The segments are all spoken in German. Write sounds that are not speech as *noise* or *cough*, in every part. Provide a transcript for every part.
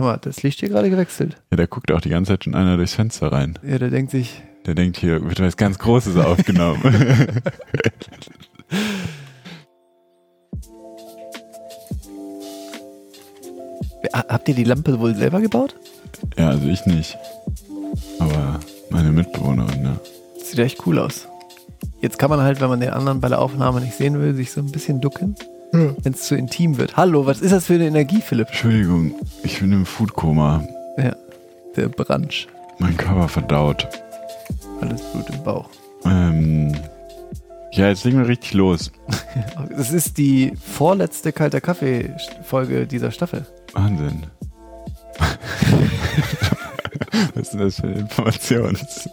Hör mal, das Licht hier gerade gewechselt. Ja, da guckt auch die ganze Zeit schon einer durchs Fenster rein. Ja, der denkt sich, Der denkt, hier wird was ganz Großes aufgenommen. *laughs* Ha- habt ihr die Lampe wohl selber gebaut? ja, also ich nicht. Aber meine Mitbewohnerin, ne? Sieht echt cool aus. Jetzt kann man halt, wenn man den anderen bei der Aufnahme nicht sehen will, sich so ein bisschen ducken, wenn es zu intim wird. Hallo, was ist das für eine Energie, Philipp? Entschuldigung, ich bin im Foodkoma. Ja, der Branch. Mein Körper verdaut. Alles Blut im Bauch. Ähm, ja, jetzt legen wir richtig los. *laughs* Das ist die vorletzte kalter Kaffee-Folge dieser Staffel. Wahnsinn. *laughs* Was ist denn das für eine Information? Das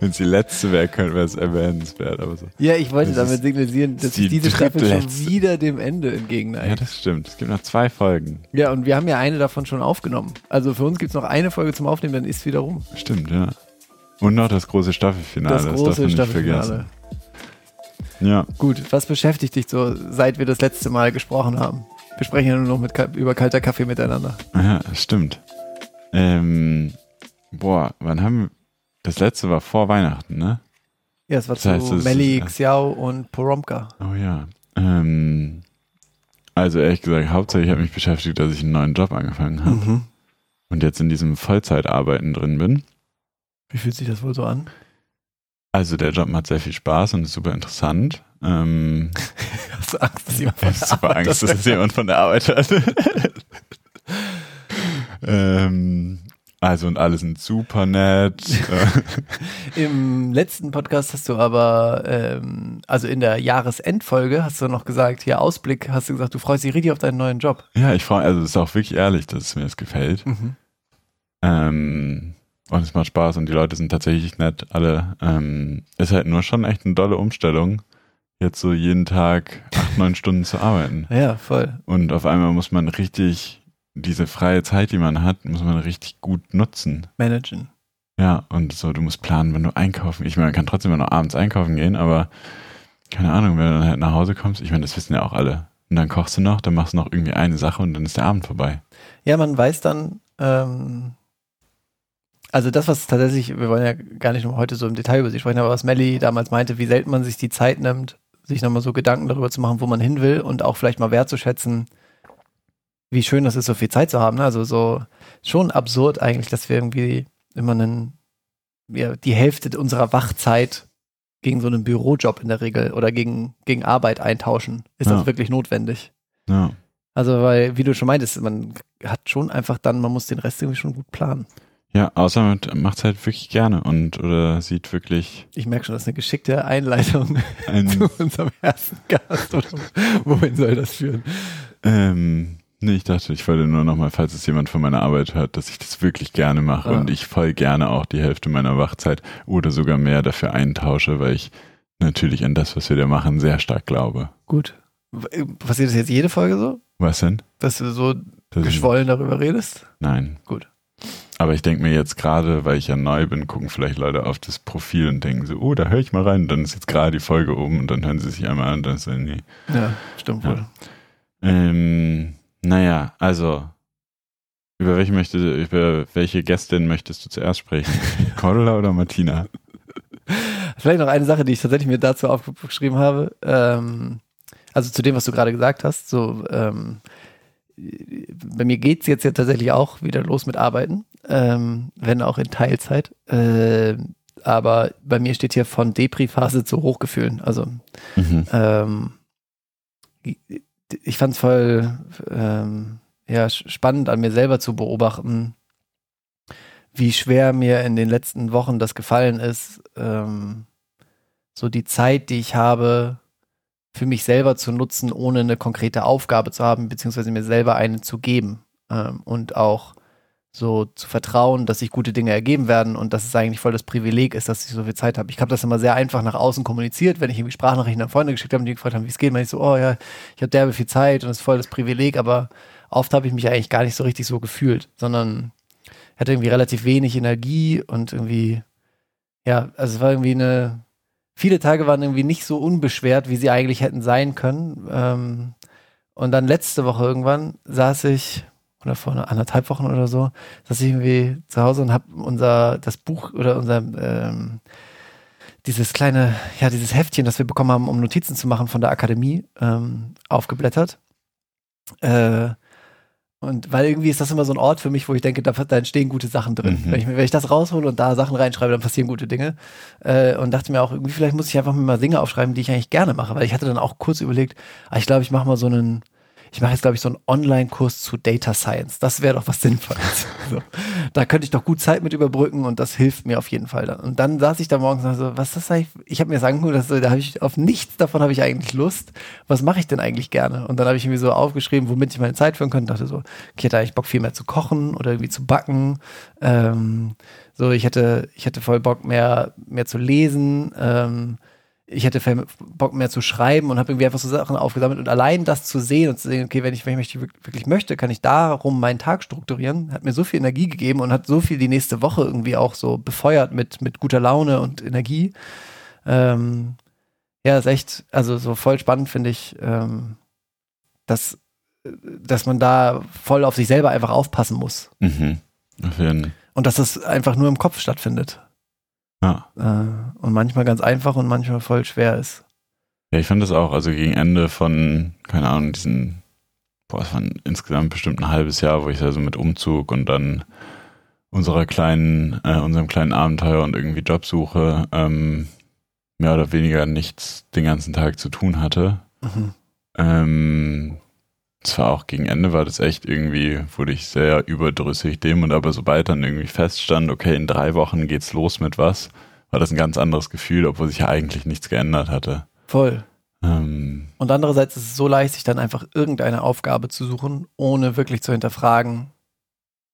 Wenn es die letzte wäre, könnte wäre es erwähnenswert. Aber so. Ja, ich wollte Das damit signalisieren, dass die diese Staffel schon wieder dem Ende Ja, entgegenneigt. das stimmt. Es gibt noch zwei Folgen. Ja, und wir haben ja eine davon schon aufgenommen. Also für uns gibt es noch eine Folge zum Aufnehmen, dann ist wieder rum. Stimmt, ja. Und noch das große Staffelfinale. Das große nicht Staffelfinale. Ja, Gut, was beschäftigt dich so, seit wir das letzte Mal gesprochen haben? Wir sprechen ja nur noch mit, über kalter Kaffee miteinander. ja, das stimmt. Ähm, boah, wann haben wir. Das letzte war vor Weihnachten, ne? Ja, es war Das zu heißt, es ist- Melli, Xiao und Poromka. Oh ja. Ähm, also ehrlich gesagt, hauptsächlich hat mich beschäftigt, dass ich einen neuen Job angefangen habe Mhm. und jetzt in diesem Vollzeitarbeiten drin bin. Wie fühlt sich das wohl so an? Also der Job macht sehr viel Spaß und ist super interessant. Ähm, *laughs* Hast du Angst, dass jemand *laughs* ich habe super Angst, dass es *laughs* jemand von der Arbeit hört. Ähm, also und alle sind super nett. *laughs* Im letzten Podcast hast du aber, ähm, also in der Jahresendfolge hast du noch gesagt, hier Ausblick, hast du gesagt, du freust dich richtig auf deinen neuen Job. ja, ich freue also es ist auch wirklich ehrlich, dass es mir das gefällt. Ähm, und es macht Spaß und die Leute sind tatsächlich nett, alle. Ähm, ist halt nur schon echt eine dolle Umstellung, jetzt so jeden Tag acht, neun Stunden zu arbeiten. Ja, voll. Und auf einmal muss man richtig, diese freie Zeit, die man hat, muss man richtig gut nutzen. Managen. Ja, und so, du musst planen, wenn du einkaufen. Ich meine, man kann trotzdem immer noch abends einkaufen gehen, aber keine Ahnung, wenn du dann halt nach Hause kommst, ich meine, das wissen ja auch alle. Und dann kochst du noch, dann machst du noch irgendwie eine Sache und dann ist der Abend vorbei. Ja, man weiß dann, ähm, also das, was tatsächlich, wir wollen ja gar nicht nur heute so im Detail über sie sprechen, aber was Melly damals meinte, wie selten man sich die Zeit nimmt, sich nochmal so Gedanken darüber zu machen, wo man hin will und auch vielleicht mal wertzuschätzen, wie schön das ist, so viel Zeit zu haben. ne? Also so schon absurd eigentlich, dass wir irgendwie immer einen, ja, die Hälfte unserer Wachzeit gegen so einen Bürojob in der Regel oder gegen, gegen Arbeit eintauschen. Ist Ja. das wirklich notwendig? Ja. Also, weil, wie du schon meintest, man hat schon einfach dann, man muss den Rest irgendwie schon gut planen. Ja, außer man macht es halt wirklich gerne und oder sieht wirklich Ich merke schon, das ist eine geschickte Einleitung ein, *laughs* zu unserem ersten Gast. Oder wohin soll das führen? ähm, nee, ich dachte, ich wollte nur nochmal, falls es jemand von meiner Arbeit hört, dass ich das wirklich gerne mache Ah. und ich voll gerne auch die Hälfte meiner Wachzeit oder sogar mehr dafür eintausche, weil ich natürlich an das, was wir da machen, sehr stark glaube. Gut. Passiert das jetzt jede Folge so? Was denn? Dass du so Das ist- geschwollen darüber redest? Nein. Gut. Aber ich denke mir jetzt gerade, weil ich ja neu bin, gucken vielleicht Leute auf das Profil und denken so, oh, da höre ich mal rein. Dann ist jetzt gerade die Folge oben und dann hören sie sich einmal an und dann so, nee. Ja, stimmt Ja. wohl. Ähm, naja, also, über welche möchte, über welche Gästin möchtest du zuerst sprechen? *laughs* Cordula oder Martina? Vielleicht noch eine Sache, die ich tatsächlich mir dazu aufgeschrieben habe. Ähm, also zu dem, was du gerade gesagt hast. So, ähm, bei mir geht's jetzt ja tatsächlich auch wieder los mit Arbeiten, ähm, wenn auch in Teilzeit. Ähm, aber bei mir steht hier von Depri-Phase zu Hochgefühlen. Also Mhm. ähm, ich fand es voll ähm, ja, spannend an mir selber zu beobachten, wie schwer mir in den letzten Wochen das gefallen ist, ähm, so die Zeit, die ich habe, für mich selber zu nutzen, ohne eine konkrete Aufgabe zu haben, beziehungsweise mir selber eine zu geben ähm, und auch so zu vertrauen, dass sich gute Dinge ergeben werden und dass es eigentlich voll das Privileg ist, dass ich so viel Zeit habe. Ich habe das immer sehr einfach nach außen kommuniziert, wenn ich irgendwie Sprachnachrichten an Freunde geschickt habe und die gefragt haben, wie es geht, meine ich so, oh ja, ich habe derbe viel Zeit und es ist voll das Privileg, aber oft habe ich mich eigentlich gar nicht so richtig so gefühlt, sondern hatte irgendwie relativ wenig Energie und irgendwie, ja, also es war irgendwie eine, viele Tage waren irgendwie nicht so unbeschwert, wie sie eigentlich hätten sein können. Ähm, und dann letzte Woche irgendwann saß ich, oder vor anderthalb Wochen oder so, dass ich irgendwie zu Hause und habe unser das Buch oder unser ähm, dieses kleine, ja, dieses Heftchen, das wir bekommen haben, um Notizen zu machen von der Akademie, ähm, aufgeblättert. Äh, und weil irgendwie ist das immer so ein Ort für mich, wo ich denke, da, da entstehen gute Sachen drin. Mhm. Wenn, ich, wenn ich das raushole und da Sachen reinschreibe, dann passieren gute Dinge. Äh, und dachte mir auch, irgendwie vielleicht muss ich einfach mal Dinge aufschreiben, die ich eigentlich gerne mache. Weil ich hatte dann auch kurz überlegt, ah, ich glaube, ich mache mal so einen, ich mache jetzt, glaube ich, so einen Online-Kurs zu Data Science. Das wäre doch was Sinnvolles. *laughs* so. Da könnte ich doch gut Zeit mit überbrücken und das hilft mir auf jeden Fall dann. Und dann saß ich da morgens und so, was ist das eigentlich? Ich habe mir das angeguckt, dass, da habe ich auf nichts davon habe ich eigentlich Lust. Was mache ich denn eigentlich gerne? Und dann habe ich irgendwie so aufgeschrieben, womit ich meine Zeit führen könnte. Dachte so, okay, ich hätte eigentlich Bock viel mehr zu kochen oder irgendwie zu backen. Ähm, so, ich hätte, ich hätte voll Bock mehr, mehr zu lesen. Ähm, ich hätte Bock mehr zu schreiben und habe irgendwie einfach so Sachen aufgesammelt und allein das zu sehen und zu sehen, okay, wenn ich, wenn ich wirklich möchte, kann ich darum meinen Tag strukturieren, hat mir so viel Energie gegeben und hat so viel die nächste Woche irgendwie auch so befeuert mit, mit guter Laune und Energie. Ähm, ja, ist echt, also so voll spannend finde ich, ähm, dass, dass man da voll auf sich selber einfach aufpassen muss. Mhm. Und dass das einfach nur im Kopf stattfindet. Ja. Äh, und manchmal ganz einfach und manchmal voll schwer ist. Ja, ich fand das auch, also gegen Ende von, keine Ahnung, diesen, boah, es waren insgesamt bestimmt ein halbes Jahr, wo ich da so mit Umzug und dann unserer kleinen, äh, unserem kleinen Abenteuer und irgendwie Jobsuche ähm, mehr oder weniger nichts den ganzen Tag zu tun hatte. Mhm. Ähm, zwar auch gegen Ende war das echt irgendwie, wurde ich sehr überdrüssig dem und aber sobald dann irgendwie feststand, okay, in drei Wochen geht's los mit was, war das ein ganz anderes Gefühl, obwohl sich ja eigentlich nichts geändert hatte. Voll. Ähm, und andererseits ist es so leicht, sich dann einfach irgendeine Aufgabe zu suchen, ohne wirklich zu hinterfragen,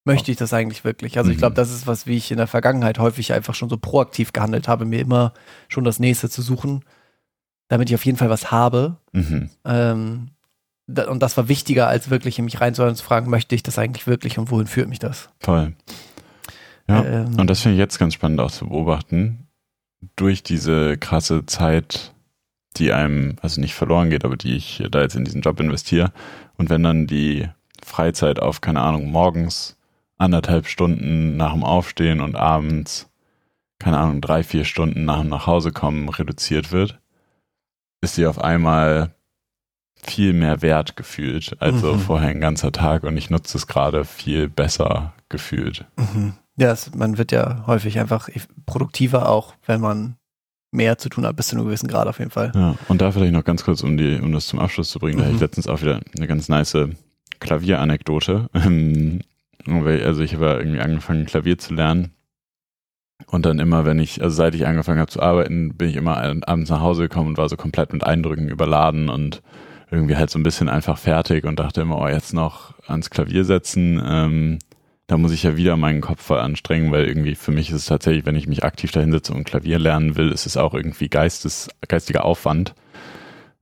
möchte ich das eigentlich wirklich? Also ich glaube, mhm. das ist was, wie ich in der Vergangenheit häufig einfach schon so proaktiv gehandelt habe, mir immer schon das nächste zu suchen, damit ich auf jeden Fall was habe. Mhm. Ähm, und das war wichtiger, als wirklich in mich reinzuhören und zu fragen, möchte ich das eigentlich wirklich und wohin führt mich das? Toll. Ja, ähm, und das finde ich jetzt ganz spannend auch zu beobachten. Durch diese krasse Zeit, die einem, also nicht verloren geht, aber die ich da jetzt in diesen Job investiere. Und wenn dann die Freizeit auf, keine Ahnung, morgens anderthalb Stunden nach dem Aufstehen und abends, keine Ahnung, drei, vier Stunden nach dem Nachhausekommen reduziert wird, ist sie auf einmal viel mehr Wert gefühlt, also mhm. vorher ein ganzer Tag und ich nutze es gerade viel besser gefühlt. Mhm. Ja, es, man wird ja häufig einfach produktiver auch, wenn man mehr zu tun hat, bis zu einem gewissen Grad auf jeden Fall. Ja, und da vielleicht noch ganz kurz, um die, um das zum Abschluss zu bringen, mhm. da hatte ich letztens auch wieder eine ganz nice Klavieranekdote. also ich habe irgendwie angefangen, Klavier zu lernen. Und dann immer, wenn ich, also seit ich angefangen habe zu arbeiten, bin ich immer abends nach Hause gekommen und war so komplett mit Eindrücken überladen und irgendwie halt so ein bisschen einfach fertig und dachte immer, oh, jetzt noch ans Klavier setzen, ähm, da muss ich ja wieder meinen Kopf voll anstrengen, weil irgendwie für mich ist es tatsächlich, wenn ich mich aktiv dahinsetze und Klavier lernen will, ist es auch irgendwie Geistes, geistiger Aufwand.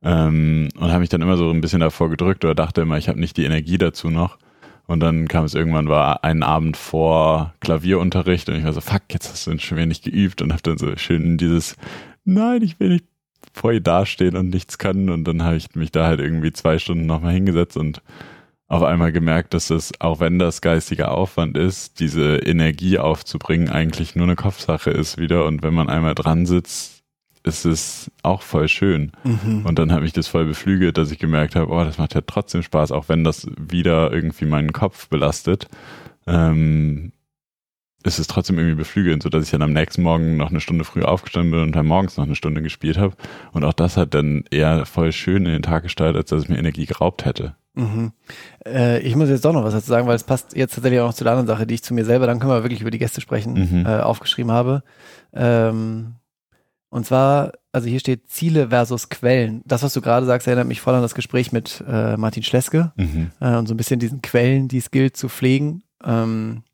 Ähm, und habe mich dann immer so ein bisschen davor gedrückt oder dachte immer, ich habe nicht die Energie dazu noch. Und dann kam es irgendwann, war ein Abend vor Klavierunterricht und ich war so, fuck, jetzt hast du schon wenig geübt und habe dann so schön dieses, nein, ich will nicht ihr dastehen und nichts kann. Und dann habe ich mich da halt irgendwie zwei Stunden nochmal hingesetzt und auf einmal gemerkt, dass es, auch wenn das geistiger Aufwand ist, diese Energie aufzubringen, eigentlich nur eine Kopfsache ist wieder. Und wenn man einmal dran sitzt, ist es auch voll schön. Mhm. Und dann habe ich das voll beflügelt, dass ich gemerkt habe, oh, das macht ja trotzdem Spaß, auch wenn das wieder irgendwie meinen Kopf belastet. Ähm, ist es trotzdem irgendwie beflügelnd, sodass ich dann am nächsten Morgen noch eine Stunde früher aufgestanden bin und dann morgens noch eine Stunde gespielt habe. Und auch das hat dann eher voll schön in den Tag gestaltet, als dass es mir Energie geraubt hätte. Mhm. Äh, ich muss jetzt doch noch was dazu sagen, weil es passt jetzt tatsächlich auch noch zu der anderen Sache, die ich zu mir selber, dann können wir wirklich über die Gäste sprechen, mhm. äh, aufgeschrieben habe. Ähm, und zwar, also hier steht Ziele versus Quellen. Das, was du gerade sagst, erinnert mich voll an das Gespräch mit äh, Martin Schleske mhm. äh, und so ein bisschen diesen Quellen, die es gilt zu pflegen. Ähm,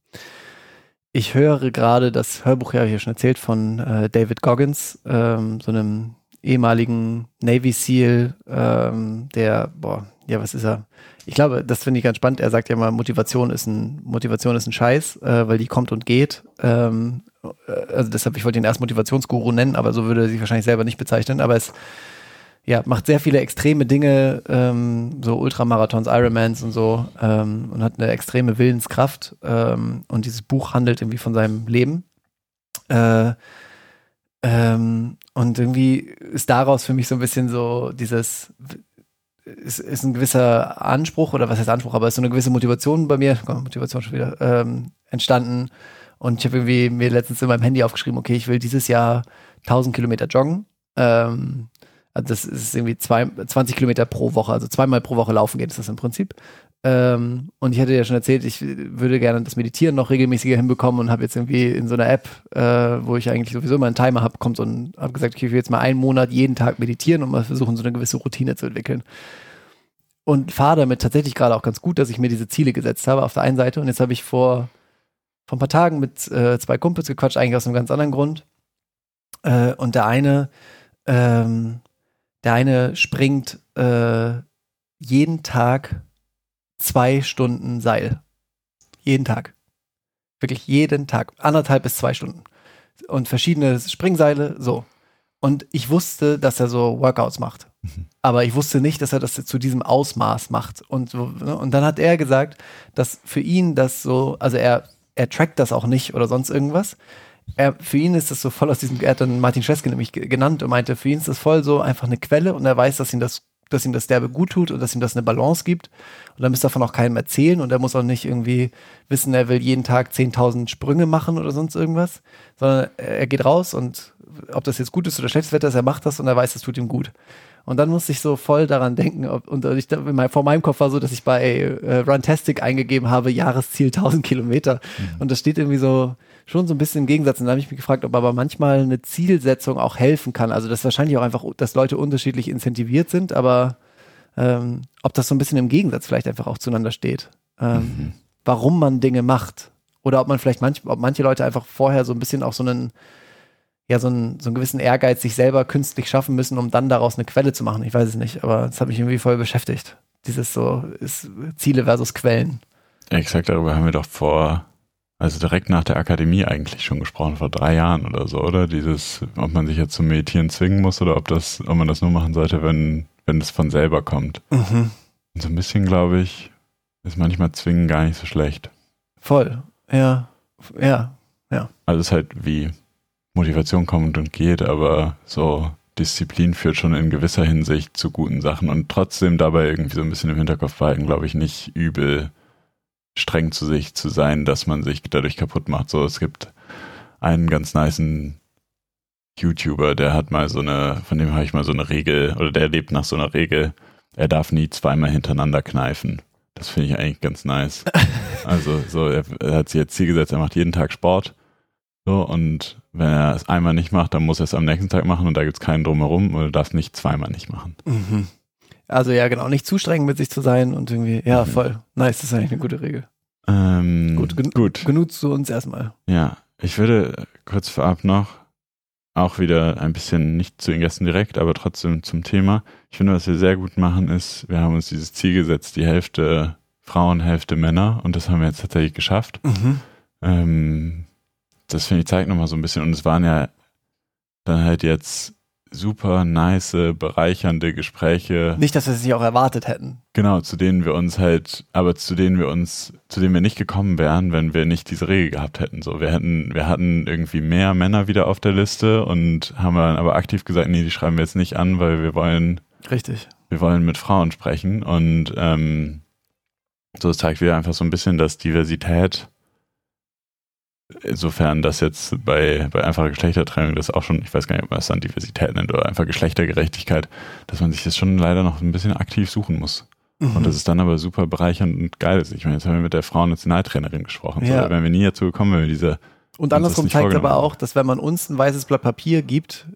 ich höre gerade das Hörbuch, ja, ich ja schon erzählt, von äh, David Goggins, ähm, so einem ehemaligen Navy SEAL, ähm, der, boah, ja, was ist er? Ich glaube, das finde ich ganz spannend. Er sagt ja mal, Motivation ist ein, Motivation ist ein Scheiß, äh, weil die kommt und geht. Ähm, äh, also deshalb, ich wollte ihn erst Motivationsguru nennen, aber so würde er sich wahrscheinlich selber nicht bezeichnen. Aber es ja, macht sehr viele extreme Dinge, ähm, so Ultramarathons, Ironmans und so, ähm, und hat eine extreme Willenskraft. Ähm, und dieses Buch handelt irgendwie von seinem Leben. Äh, ähm, und irgendwie ist daraus für mich so ein bisschen so dieses, ist, ist ein gewisser Anspruch, oder was heißt Anspruch, aber ist so eine gewisse Motivation bei mir, Motivation schon wieder, ähm, entstanden. Und ich habe irgendwie mir letztens in meinem Handy aufgeschrieben, okay, ich will dieses Jahr 1000 Kilometer joggen. Ähm, also das ist irgendwie zwei, 20 Kilometer pro Woche, also zweimal pro Woche laufen geht, ist das im Prinzip. Ähm, und ich hatte ja schon erzählt, ich würde gerne das Meditieren noch regelmäßiger hinbekommen und habe jetzt irgendwie in so einer App, äh, wo ich eigentlich sowieso immer einen Timer habe, kommt so ein, habe gesagt, okay, ich will jetzt mal einen Monat jeden Tag meditieren und mal versuchen, so eine gewisse Routine zu entwickeln. Und fahre damit tatsächlich gerade auch ganz gut, dass ich mir diese Ziele gesetzt habe auf der einen Seite. Und jetzt habe ich vor, vor ein paar Tagen mit äh, zwei Kumpels gequatscht, eigentlich aus einem ganz anderen Grund. Äh, und der eine ähm, der eine springt äh, jeden Tag zwei Stunden Seil. Jeden Tag. Wirklich jeden Tag. Anderthalb bis zwei Stunden. Und verschiedene Springseile, so. Und ich wusste, dass er so Workouts macht. Mhm. Aber ich wusste nicht, dass er das zu diesem Ausmaß macht. Und, ne? und dann hat er gesagt, dass für ihn das so, also er, er trackt das auch nicht oder sonst irgendwas er, für ihn ist das so voll aus diesem, er hat dann Martin Scheske nämlich genannt und meinte, für ihn ist das voll so einfach eine Quelle und er weiß, dass ihm das, dass ihm das derbe gut tut und dass ihm das eine Balance gibt. Und dann muss davon auch keinem erzählen und er muss auch nicht irgendwie wissen, er will jeden Tag 10.000 Sprünge machen oder sonst irgendwas, sondern er geht raus und ob das jetzt gut ist oder schlechtes Wetter ist, er macht das und er weiß, das tut ihm gut. Und dann musste ich so voll daran denken, ob, und ich, vor meinem Kopf war so, dass ich bei äh, Runtastic eingegeben habe, Jahresziel 1000 Kilometer. Mhm. Und das steht irgendwie so, schon so ein bisschen im Gegensatz. Und da habe ich mich gefragt, ob aber manchmal eine Zielsetzung auch helfen kann. Also das wahrscheinlich auch einfach, dass Leute unterschiedlich incentiviert sind, aber ähm, ob das so ein bisschen im Gegensatz vielleicht einfach auch zueinander steht. Ähm, mhm. Warum man Dinge macht. Oder ob man vielleicht manch, ob manche Leute einfach vorher so ein bisschen auch so einen, ja, so einen, so einen gewissen Ehrgeiz sich selber künstlich schaffen müssen, um dann daraus eine Quelle zu machen. Ich weiß es nicht, aber das hat mich irgendwie voll beschäftigt. Dieses so ist Ziele versus Quellen. Exakt, darüber haben wir doch vor also direkt nach der Akademie eigentlich schon gesprochen, vor drei Jahren oder so, oder? Dieses, ob man sich jetzt zum Meditieren zwingen muss oder ob das, ob man das nur machen sollte, wenn, wenn es von selber kommt. Mhm. Und so ein bisschen, glaube ich, ist manchmal zwingen gar nicht so schlecht. Voll, ja, ja, ja. Also es ist halt wie Motivation kommt und geht, aber so Disziplin führt schon in gewisser Hinsicht zu guten Sachen und trotzdem dabei irgendwie so ein bisschen im Hinterkopf behalten, glaube ich, nicht übel streng zu sich zu sein, dass man sich dadurch kaputt macht. So, es gibt einen ganz niceen YouTuber, der hat mal so eine, von dem habe ich mal so eine Regel, oder der lebt nach so einer Regel, er darf nie zweimal hintereinander kneifen. Das finde ich eigentlich ganz nice. *laughs* Also, so, er, er hat sich jetzt Ziel gesetzt, er macht jeden Tag Sport. So, und wenn er es einmal nicht macht, dann muss er es am nächsten Tag machen und da gibt es keinen drumherum oder darf nicht zweimal nicht machen. Mhm. Also ja, genau, nicht zu streng mit sich zu sein und irgendwie, ja, mhm. voll. Nice, das ist eigentlich eine gute Regel. Ähm, gut, gen gut. Genug zu uns erstmal. Ja, ich würde kurz vorab noch auch wieder ein bisschen nicht zu den Gästen direkt, aber trotzdem zum Thema. Ich finde, was wir sehr gut machen, ist, wir haben uns dieses Ziel gesetzt, die Hälfte Frauen, Hälfte Männer und das haben wir jetzt tatsächlich geschafft. Mhm. Ähm, das finde ich zeigt nochmal so ein bisschen und es waren ja dann halt jetzt super nice, bereichernde Gespräche. Nicht, dass wir es nicht auch erwartet hätten. Genau, zu denen wir uns halt, aber zu denen wir uns, zu denen wir nicht gekommen wären, wenn wir nicht diese Regel gehabt hätten. So, wir hätten, wir hatten irgendwie mehr Männer wieder auf der Liste und haben dann aber aktiv gesagt, nee, die schreiben wir jetzt nicht an, weil wir wollen. Richtig. Wir wollen mit Frauen sprechen und ähm, so zeigt wieder einfach so ein bisschen, dass Diversität Insofern das jetzt bei, bei einfacher Geschlechtertrennung, das auch schon, ich weiß gar nicht, ob man es dann Diversität nennt oder einfach Geschlechtergerechtigkeit, dass man sich das schon leider noch ein bisschen aktiv suchen muss. Mhm. Und das ist dann aber super bereichernd und geil ist. Ich meine, jetzt haben wir mit der Frauennationaltrainerin gesprochen. Ja. So, wären wir nie dazu gekommen, wenn wir diese. Und andersrum zeigt es aber auch, dass wenn man uns ein weißes Blatt Papier gibt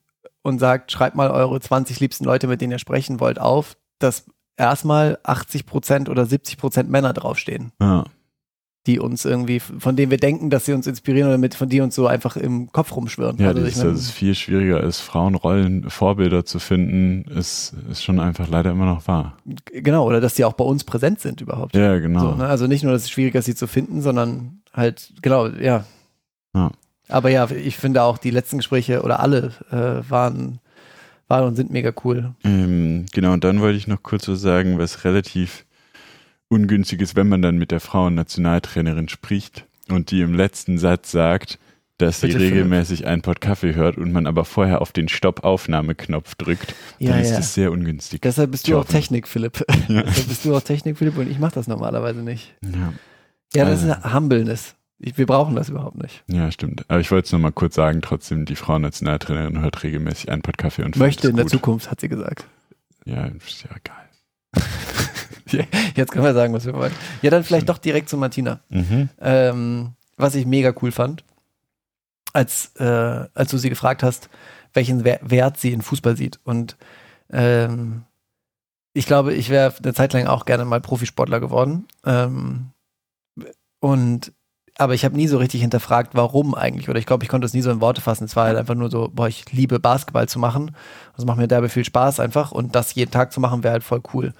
und sagt, schreibt mal eure 20 liebsten Leute, mit denen ihr sprechen wollt, auf, dass erstmal 80 Prozent oder 70 Prozent Männer draufstehen. Ja die uns irgendwie, von denen wir denken, dass sie uns inspirieren oder mit, von die uns so einfach im Kopf rumschwirren. Ja, also das, ist, das ist viel schwieriger ist, Frauenrollen, Vorbilder zu finden, ist, ist schon einfach leider immer noch wahr. Genau, oder dass die auch bei uns präsent sind überhaupt. Ja, genau. So, ne? Also nicht nur, dass es schwieriger ist, sie zu finden, sondern halt, genau, ja. ja. Aber ja, ich finde auch die letzten Gespräche oder alle äh, waren waren und sind mega cool. Ähm, genau, und dann wollte ich noch kurz was sagen, was relativ ungünstig ist, wenn man dann mit der Frauen-Nationaltrainerin spricht und die im letzten Satz sagt, dass Bitte, sie regelmäßig einen Pott Kaffee hört und man aber vorher auf den Stopp-Aufnahme-Knopf drückt, Ja, dann ist ja. das sehr ungünstig. Deshalb bist du auch. Technik, Philipp. *laughs* *laughs* Deshalb bist du auch Technik, Philipp, und ich mache das normalerweise nicht. Ja, Ja, das Also. ist Humbleness. Ich, wir brauchen das überhaupt nicht. ja, stimmt. Aber ich wollte es nochmal kurz sagen, trotzdem, die Frauen-Nationaltrainerin hört regelmäßig einen Pott Kaffee und Möchte in der. Zukunft, hat sie gesagt. Ja, ist ja egal. *laughs* *laughs* Jetzt können wir sagen, was wir wollen. Ja, dann vielleicht doch direkt zu Martina. Mhm. Ähm, was ich mega cool fand, als, äh, als du sie gefragt hast, welchen Wer- Wert sie in Fußball sieht. Und ähm, ich glaube, ich wäre eine Zeit lang auch gerne mal Profisportler geworden. Ähm, und aber ich habe nie so richtig hinterfragt, warum eigentlich. Oder ich glaube, ich konnte es nie so in Worte fassen. Es war halt einfach nur so, boah, ich liebe Basketball zu machen. Das macht mir derbe viel Spaß einfach. Und das jeden Tag zu machen, wäre halt voll cool.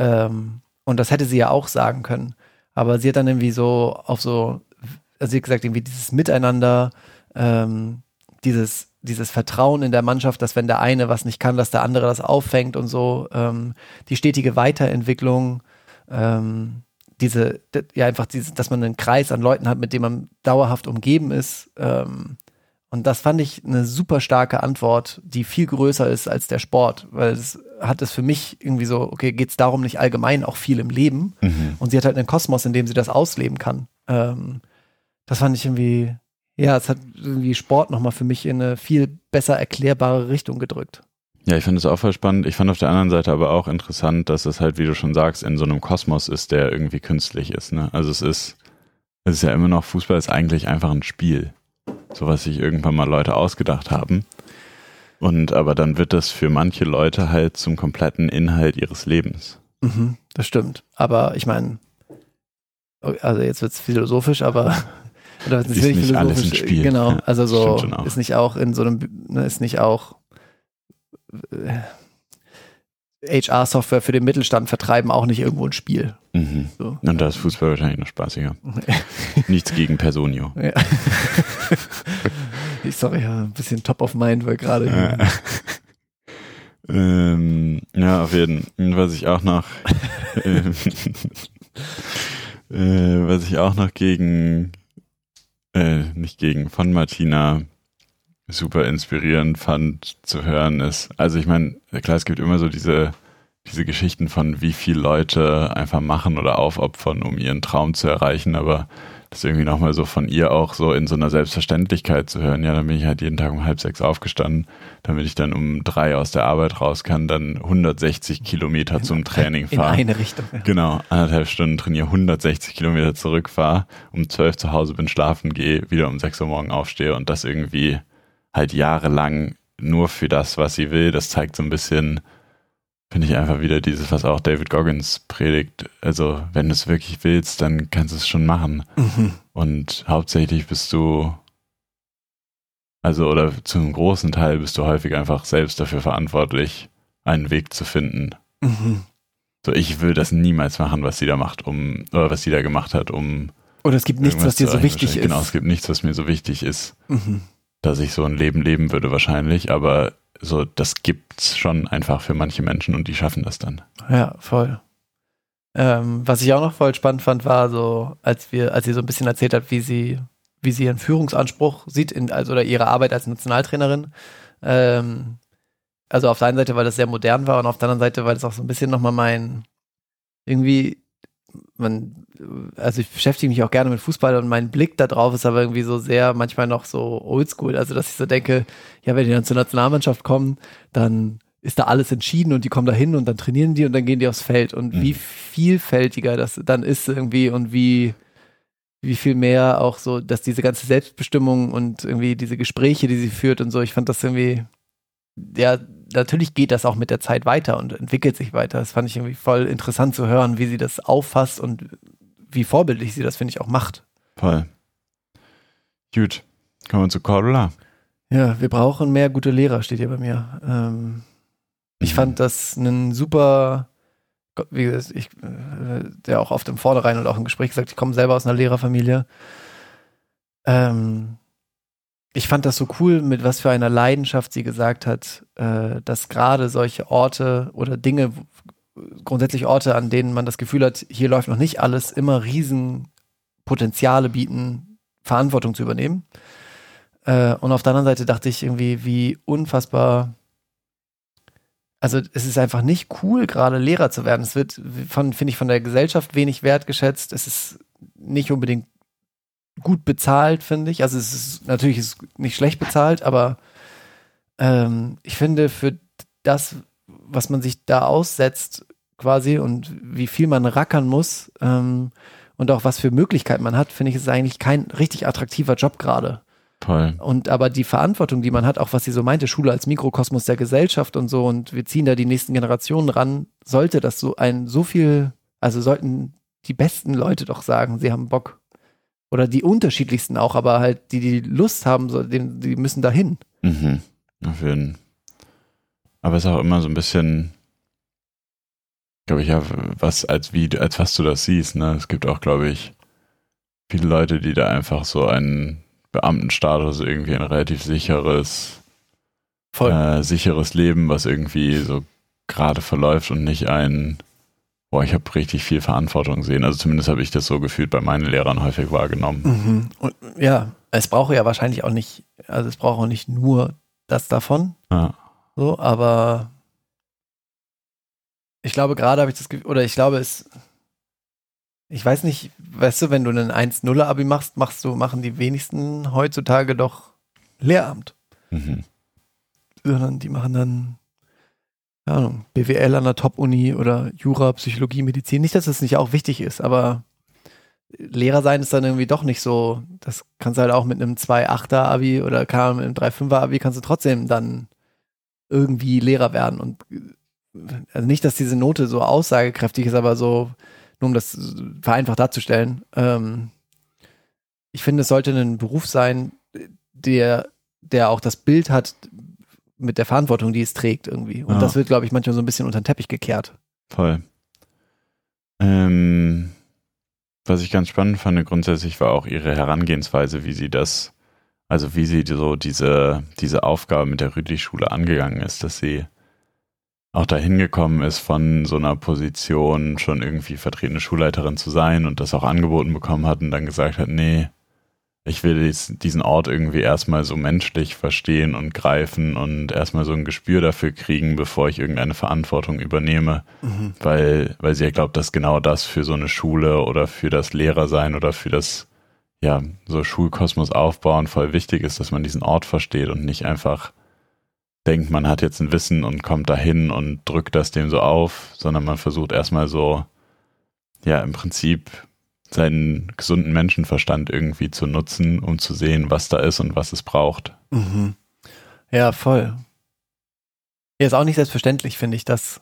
Ähm, und das hätte sie ja auch sagen können. Aber sie hat dann irgendwie so auf so, also sie hat gesagt, irgendwie dieses Miteinander, ähm, dieses, dieses Vertrauen in der Mannschaft, dass wenn der eine was nicht kann, dass der andere das auffängt und so, ähm, die stetige Weiterentwicklung, ähm, diese, ja einfach diese, dass man einen Kreis an Leuten hat, mit dem man dauerhaft umgeben ist. Ähm, und das fand ich eine super starke Antwort, die viel größer ist als der Sport, weil es hat es für mich irgendwie so, okay, geht es darum nicht allgemein auch viel im Leben? Mhm. Und sie hat halt einen Kosmos, in dem sie das ausleben kann. Ähm, das fand ich irgendwie, ja, es hat irgendwie Sport nochmal für mich in eine viel besser erklärbare Richtung gedrückt. Ja, ich finde es auch voll spannend. Ich fand auf der anderen Seite aber auch interessant, dass es halt, wie du schon sagst, in so einem Kosmos ist, der irgendwie künstlich ist. Ne? Also es ist, es ist ja immer noch, Fußball ist eigentlich einfach ein Spiel. So was sich irgendwann mal Leute ausgedacht haben. Und aber dann wird das für manche Leute halt zum kompletten Inhalt ihres Lebens. Mhm, das stimmt. Aber ich meine, also jetzt wird es philosophisch, aber *laughs* oder es Ist nicht alles ein Spiel. Genau, also so ist nicht auch in so einem, ne, ist nicht auch äh, HR-Software für den Mittelstand vertreiben auch nicht irgendwo ein Spiel. Mhm. So. Und da ist Fußball wahrscheinlich noch spaßiger. *laughs* Nichts gegen Personio. Ja. *laughs* ich sorry, ja, ein bisschen top of mind, weil gerade Äh, *laughs* ähm, ja, auf jeden Fall. Was ich auch noch, *laughs* ähm, äh, was ich auch noch gegen, äh, nicht gegen, von Martina super inspirierend fand zu hören ist, also ich meine, klar, es gibt immer so diese, diese Geschichten von wie viele Leute einfach machen oder aufopfern, um ihren Traum zu erreichen, aber das irgendwie nochmal so von ihr auch so in so einer Selbstverständlichkeit zu hören. Ja, dann bin ich halt jeden Tag um halb sechs aufgestanden, damit ich dann um drei aus der Arbeit raus kann, dann 160 Kilometer zum Training in fahren. eine Richtung. Ja. Genau, anderthalb Stunden trainiere, 160 Kilometer zurückfahre, um zwölf zu Hause bin, schlafen gehe, wieder um sechs Uhr morgen aufstehe und das irgendwie halt jahrelang nur für das, was sie will. Das zeigt so ein bisschen, finde ich einfach wieder dieses, was auch David Goggins predigt. Also, wenn du es wirklich willst, dann kannst du es schon machen. Mhm. Und hauptsächlich bist du, also, oder zum großen Teil bist du häufig einfach selbst dafür verantwortlich, einen Weg zu finden. Mhm. So, ich will das niemals machen, was sie da macht, um, oder was sie da gemacht hat, um. Oder es gibt nichts, was dir so wichtig ist. Genau, es gibt nichts, was mir so wichtig ist, Mhm. dass ich so ein Leben leben würde wahrscheinlich, aber so, das gibt's schon einfach für manche Menschen und die schaffen das dann. Ja, voll. Ähm, was ich auch noch voll spannend fand, war so, als wir, als sie so ein bisschen erzählt hat, wie sie, wie sie ihren Führungsanspruch sieht, in, also oder ihre Arbeit als Nationaltrainerin. Ähm, also auf der einen Seite, weil das sehr modern war und auf der anderen Seite, weil es auch so ein bisschen nochmal mein, irgendwie, man, also ich beschäftige mich auch gerne mit Fußball und mein Blick da drauf ist aber irgendwie so sehr manchmal noch so oldschool. Also, dass ich so denke, ja, wenn die dann zur Nationalmannschaft kommen, dann ist da alles entschieden und die kommen da hin und dann trainieren die und dann gehen die aufs Feld. Und Mhm. wie vielfältiger das dann ist irgendwie und wie, wie viel mehr auch so, dass diese ganze Selbstbestimmung und irgendwie diese Gespräche, die sie führt und so, ich fand das irgendwie, ja, natürlich geht das auch mit der Zeit weiter und entwickelt sich weiter. Das fand ich irgendwie voll interessant zu hören, wie sie das auffasst und wie vorbildlich sie das, finde ich, auch macht. Voll. Gut. Kommen wir zu Cordula. Ja, wir brauchen mehr gute Lehrer, steht hier bei mir. Ähm, ich fand das einen super, Gott, wie gesagt, ich, äh, der auch oft im Vornherein und auch im Gespräch gesagt, ich komme selber aus einer Lehrerfamilie. Ähm, ich fand das so cool, mit was für einer Leidenschaft sie gesagt hat, äh, dass gerade solche Orte oder Dinge, grundsätzlich Orte, an denen man das Gefühl hat, hier läuft noch nicht alles, immer riesen Potenziale bieten, Verantwortung zu übernehmen. Äh, und auf der anderen Seite dachte ich irgendwie, wie unfassbar also es ist einfach nicht cool, gerade Lehrer zu werden. Es wird finde ich, von der Gesellschaft wenig wertgeschätzt. Es ist nicht unbedingt gut bezahlt, finde ich. Also es ist natürlich ist nicht schlecht bezahlt, aber ähm, ich finde für das, was man sich da aussetzt, quasi und wie viel man rackern muss ähm, und auch was für Möglichkeiten man hat, finde ich, ist eigentlich kein richtig attraktiver Job gerade. Toll. Und aber die Verantwortung, die man hat, auch was sie so meinte, Schule als Mikrokosmos der Gesellschaft und so, und wir ziehen da die nächsten Generationen ran, sollte das so ein, so viel, also sollten die besten Leute doch sagen, sie haben Bock. Oder die unterschiedlichsten auch, aber halt, die die Lust haben, so, die, die müssen dahin. Mhm. Auf jeden Aber es ist auch immer so ein bisschen, glaube ich, ja, was, als wie, als was du das siehst, ne? Es gibt auch, glaube ich, viele Leute, die da einfach so einen Beamtenstatus irgendwie ein relativ sicheres, äh, sicheres Leben, was irgendwie so gerade verläuft und nicht ein, boah, ich habe richtig viel Verantwortung sehen. Also zumindest habe ich das so gefühlt bei meinen Lehrern häufig wahrgenommen. Mhm. Und, ja, es braucht ja wahrscheinlich auch nicht, also es braucht auch nicht nur das davon. Ja. So, aber ich glaube, gerade habe ich das Gefühl, oder ich glaube, es ich weiß nicht, weißt du, wenn du einen 1-0-Abi machst, machst du, machen die wenigsten heutzutage doch Lehramt. Mhm. Sondern die machen dann, Ahnung, BWL an der Top-Uni oder Jura, Psychologie, Medizin. Nicht, dass das nicht auch wichtig ist, aber Lehrer sein ist dann irgendwie doch nicht so. Das kannst du halt auch mit einem 2-8er-Abi oder kann mit einem 3-5er-Abi kannst du trotzdem dann irgendwie Lehrer werden. Und also nicht, dass diese Note so aussagekräftig ist, aber so, nur um das vereinfacht darzustellen. Ähm, ich finde, es sollte ein Beruf sein, der, der auch das Bild hat mit der Verantwortung, die es trägt irgendwie. Und ja. das wird, glaube ich, manchmal so ein bisschen unter den Teppich gekehrt. Voll. Ähm, was ich ganz spannend fand, grundsätzlich war auch ihre Herangehensweise, wie sie das, also wie sie so diese, diese Aufgabe mit der Rüdlich-Schule angegangen ist, dass sie auch dahin gekommen ist, von so einer Position schon irgendwie vertretene Schulleiterin zu sein und das auch angeboten bekommen hat und dann gesagt hat, nee, ich will diesen Ort irgendwie erstmal so menschlich verstehen und greifen und erstmal so ein Gespür dafür kriegen, bevor ich irgendeine Verantwortung übernehme, mhm. weil, weil sie ja glaubt, dass genau das für so eine Schule oder für das Lehrersein oder für das, ja, so Schulkosmos aufbauen voll wichtig ist, dass man diesen Ort versteht und nicht einfach denkt, man hat jetzt ein Wissen und kommt dahin und drückt das dem so auf, sondern man versucht erstmal so, ja, im Prinzip seinen gesunden Menschenverstand irgendwie zu nutzen, um zu sehen, was da ist und was es braucht. Mhm. Ja, voll. Ja, ist auch nicht selbstverständlich, finde ich, dass,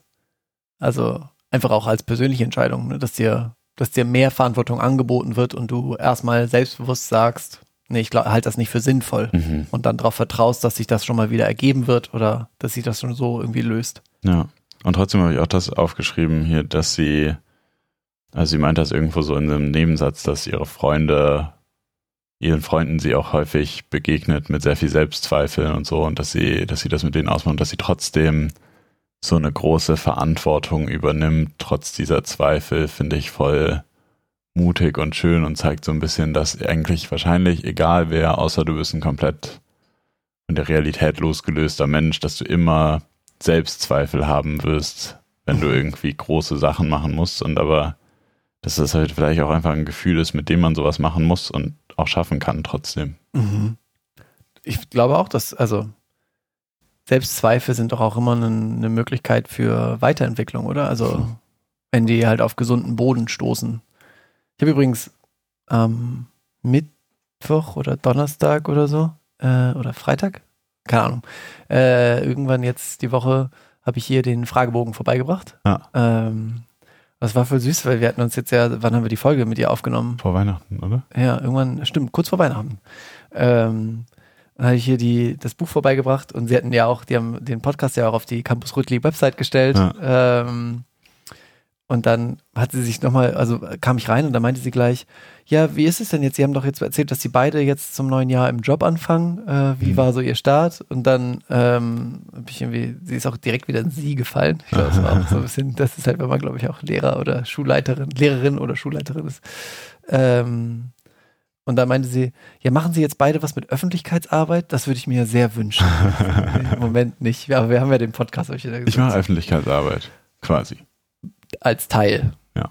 also einfach auch als persönliche Entscheidung, ne, dass dir, dass dir mehr Verantwortung angeboten wird und du erstmal selbstbewusst sagst, nee, ich halte das nicht für sinnvoll mhm. und dann darauf vertraust, dass sich das schon mal wieder ergeben wird oder dass sich das schon so irgendwie löst. Ja. Und trotzdem habe ich auch das aufgeschrieben hier, dass sie, also sie meint das irgendwo so in einem Nebensatz, dass ihre Freunde, ihren Freunden sie auch häufig begegnet mit sehr viel Selbstzweifeln und so und dass sie, dass sie das mit denen ausmacht und dass sie trotzdem so eine große Verantwortung übernimmt, trotz dieser Zweifel, finde ich voll mutig und schön und zeigt so ein bisschen, dass eigentlich wahrscheinlich egal wer, außer du bist ein komplett von der Realität losgelöster Mensch, dass du immer Selbstzweifel haben wirst, wenn du *laughs* irgendwie große Sachen machen musst und aber dass das halt vielleicht auch einfach ein Gefühl ist, mit dem man sowas machen muss und auch schaffen kann trotzdem. Mhm. Ich glaube auch, dass, also Selbstzweifel sind doch auch immer eine, eine Möglichkeit für Weiterentwicklung, oder? Also mhm. wenn die halt auf gesunden Boden stoßen. Ich habe übrigens am ähm, Mittwoch oder Donnerstag oder so, äh, oder Freitag, keine Ahnung, äh, irgendwann jetzt die Woche habe ich hier den Fragebogen vorbeigebracht. Ja. Ähm, das war voll süß, weil wir hatten uns jetzt ja, wann haben wir die Folge mit ihr aufgenommen? Vor Weihnachten, oder? Ja, irgendwann, stimmt, kurz vor Weihnachten. Ähm, dann habe ich hier die, das Buch vorbeigebracht und sie hatten ja auch, die haben den Podcast ja auch auf die Campus Rüttli Website gestellt. Ja. Ähm, Und dann hat sie sich nochmal, also kam ich rein und dann meinte sie gleich, ja, wie ist es denn jetzt? Sie haben doch jetzt erzählt, dass Sie beide jetzt zum neuen Jahr im Job anfangen. Äh, wie Mhm. war so Ihr Start? Und dann ähm, habe ich irgendwie, sie ist auch direkt wieder in Sie gefallen. Ich glaube, das war auch so ein *laughs* bisschen, das ist halt, wenn man, glaube ich, auch Lehrer oder Schulleiterin, Lehrerin oder Schulleiterin ist. Ähm, und dann meinte sie, ja, machen Sie jetzt beide was mit Öffentlichkeitsarbeit? Das würde ich mir sehr wünschen. *laughs* Im Moment nicht. Aber wir haben ja den Podcast, habe ich. Ich mache Öffentlichkeitsarbeit, quasi. Als Teil. Ja.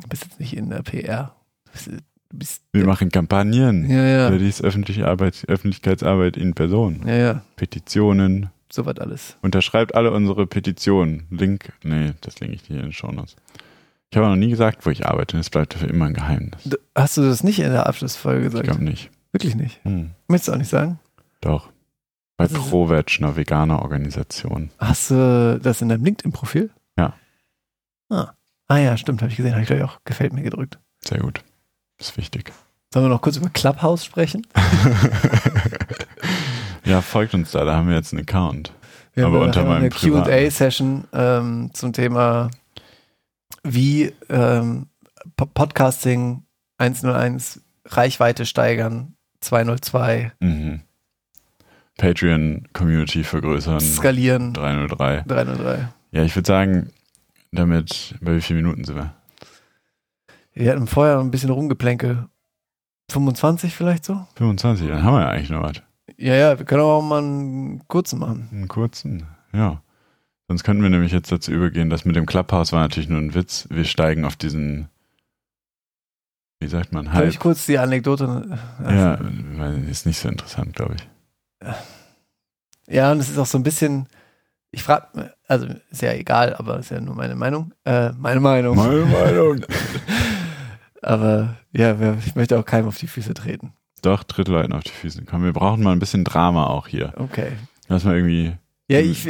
Du bist jetzt nicht in der PR. Du bist, du bist Wir machen Kampagnen ja, ja, für diese öffentliche Arbeit, Öffentlichkeitsarbeit in Person. ja, ja, Petitionen. soweit alles. Unterschreibt alle unsere Petitionen. Link, nee, das link ich dir in den Shownotes. Ich habe noch nie gesagt, wo ich arbeite. Das bleibt für immer ein Geheimnis. Du, hast du das nicht in der Abschlussfolge Ich gesagt? glaube nicht. Wirklich nicht. Hm, Möchtest du auch nicht sagen? doch. Bei ist? ProVeg, einer veganer Organisation. Hast du das in deinem LinkedIn-Profil? Ah. ah ja, stimmt, habe ich gesehen. Habe ich gleich auch gefällt mir gedrückt. Sehr gut. ist wichtig. Sollen wir noch kurz über Clubhouse sprechen? *laughs* ja, folgt uns da, da haben wir jetzt einen Account. Wir Aber haben, unter meinem eine. QA-Session ähm, zum Thema, wie ähm, Po- Podcasting 101 Reichweite steigern, 202 Mhm. Patreon-Community vergrößern. skalieren, 303. 303. Ja, ich würde sagen, damit, bei wie vielen Minuten sind wir? Wir hatten vorher ein bisschen Rumgeplänkel. 25 vielleicht so? 25, dann haben wir ja eigentlich noch was. Ja, ja, wir können auch mal einen kurzen machen. Einen kurzen, ja. Sonst könnten wir nämlich jetzt dazu übergehen, das mit dem Clubhouse war natürlich nur ein Witz. Wir steigen auf diesen, wie sagt man, Soll Hype. ich kurz die Anekdote? Ja, weil ist nicht so interessant, glaube ich. Ja, und es ist auch so ein bisschen, ich frage, also ist ja egal, aber ist ja nur meine Meinung. Äh, meine Meinung. Meinung. *laughs* Aber ja, ich möchte auch keinem auf die Füße treten. Doch, tritt Leuten auf die Füße. Komm, wir brauchen mal ein bisschen Drama auch hier. Okay. Lass mal irgendwie, Ja, ich,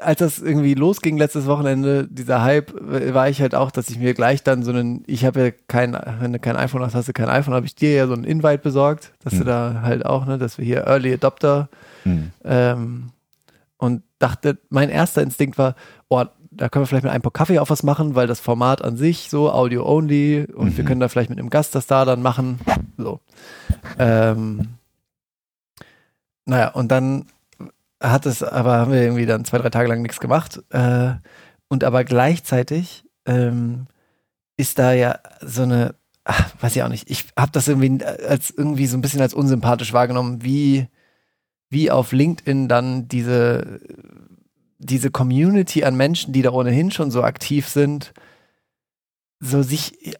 als das irgendwie losging letztes Wochenende, dieser Hype, war ich halt auch, dass ich mir gleich dann so einen, ich habe ja kein, wenn du kein iPhone hast, hast du kein iPhone, habe ich dir ja so einen Invite besorgt, dass du Hm. da halt auch, ne, dass wir hier Early Adopter hm, ähm, und dachte, mein erster Instinkt war, oh, da können wir vielleicht mit einem Pop Kaffee auch was machen, weil das Format an sich so Audio only und wir Mhm. können da vielleicht mit einem Gast das da dann machen. So. Ähm, naja, und dann hat es, aber haben wir irgendwie dann zwei, drei Tage lang nichts gemacht. Äh, und aber gleichzeitig ähm, ist da ja so eine, ach, weiß ich auch nicht, ich habe das irgendwie als irgendwie so ein bisschen als unsympathisch wahrgenommen, wie wie auf LinkedIn dann diese, diese Community an Menschen, die da ohnehin schon so aktiv sind, so sich,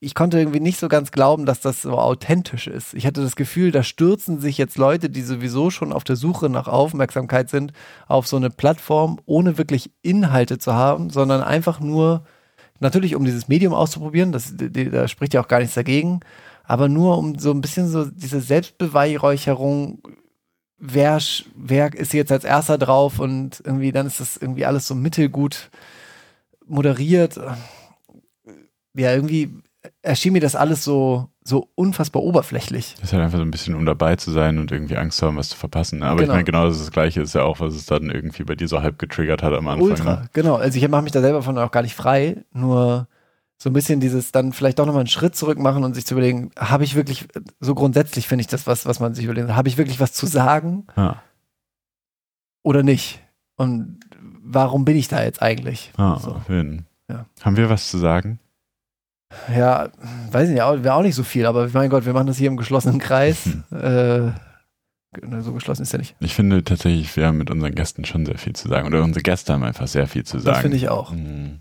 ich konnte irgendwie nicht so ganz glauben, dass das so authentisch ist. Ich hatte das Gefühl, da stürzen sich jetzt Leute, die sowieso schon auf der Suche nach Aufmerksamkeit sind, auf so eine Plattform, ohne wirklich Inhalte zu haben, sondern einfach nur, natürlich um dieses Medium auszuprobieren, das, da spricht ja auch gar nichts dagegen, aber nur um so ein bisschen so diese Selbstbeweihräucherung, wer, wer ist jetzt als erster drauf und irgendwie dann ist das irgendwie alles so mittelgut moderiert. Ja, irgendwie erschien mir das alles so, so unfassbar oberflächlich. Das ist halt einfach so ein bisschen, um dabei zu sein und irgendwie Angst zu haben, was zu verpassen. ne? Aber Genau. ich meine, genau das, ist das Gleiche ist ja auch, was es dann irgendwie bei dir so halb getriggert hat am Anfang. Ultra, Ne? genau. Also ich mache mich da selber von auch gar nicht frei, nur so ein bisschen dieses dann vielleicht doch nochmal einen Schritt zurück machen und sich zu überlegen, habe ich wirklich, so grundsätzlich finde ich das was, was man sich überlegt, habe ich wirklich was zu sagen Ja. oder nicht? Und warum bin ich da jetzt eigentlich? Ah, So. jeden. Ja. Haben wir was zu sagen? Ja, weiß nicht, wäre auch nicht so viel, aber mein Gott, wir machen das hier im geschlossenen Kreis. Hm. Äh, so geschlossen ist ja nicht. Ich finde tatsächlich, wir haben mit unseren Gästen schon sehr viel zu sagen. Oder unsere Gäste haben einfach sehr viel zu sagen. Das finde ich auch. Mhm.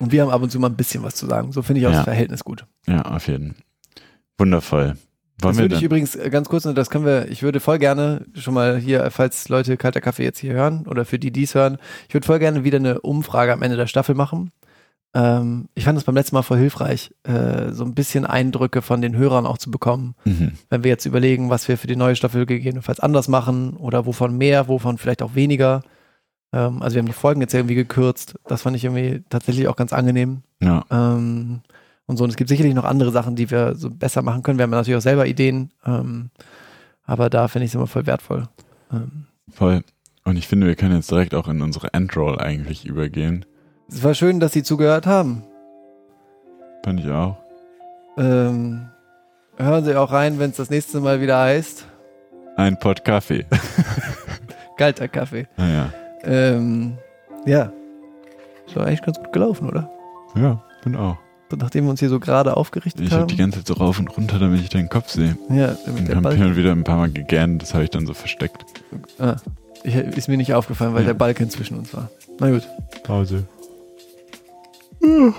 Und wir haben ab und zu mal ein bisschen was zu sagen. So finde ich auch Ja. das Verhältnis gut. Ja, auf jeden. Wundervoll. Wollen Das würde ich übrigens äh, ganz kurz, und das können wir, ich würde voll gerne schon mal hier, falls Leute kalter Kaffee jetzt hier hören oder für die dies hören, ich würde voll gerne wieder eine Umfrage am Ende der Staffel machen. Ähm, ich fand das beim letzten Mal voll hilfreich, äh, so ein bisschen Eindrücke von den Hörern auch zu bekommen, Mhm. wenn wir jetzt überlegen, was wir für die neue Staffel gegebenenfalls anders machen oder wovon mehr, wovon vielleicht auch weniger. Ähm, also wir haben die Folgen jetzt irgendwie gekürzt. Das fand ich irgendwie tatsächlich auch ganz angenehm. Ja, Ähm, und so. Und es gibt sicherlich noch andere Sachen, die wir so besser machen können. Wir haben natürlich auch selber Ideen. Ähm, aber da finde ich es immer voll wertvoll. Ähm, voll. Und ich finde, wir können jetzt direkt auch in unsere Endroll eigentlich übergehen. Es war schön, dass Sie zugehört haben. Fand ich auch. Ähm, hören Sie auch rein, wenn es das nächste Mal wieder heißt. Ein Pott Kaffee. *laughs* Kalter Kaffee. Naja. Ähm, ja. Ist doch eigentlich ganz gut gelaufen, oder? Ja, bin auch. Nachdem wir uns hier so gerade aufgerichtet Ich habe haben. die ganze Zeit so rauf und runter, damit ich deinen Kopf sehe. ja, damit der haben Balken. hin und wieder ein paar Mal gegähnt, das habe ich dann so versteckt. Ah, ich, ist mir nicht aufgefallen, weil Ja. der Balken zwischen uns war. Na gut. Pause. Uh.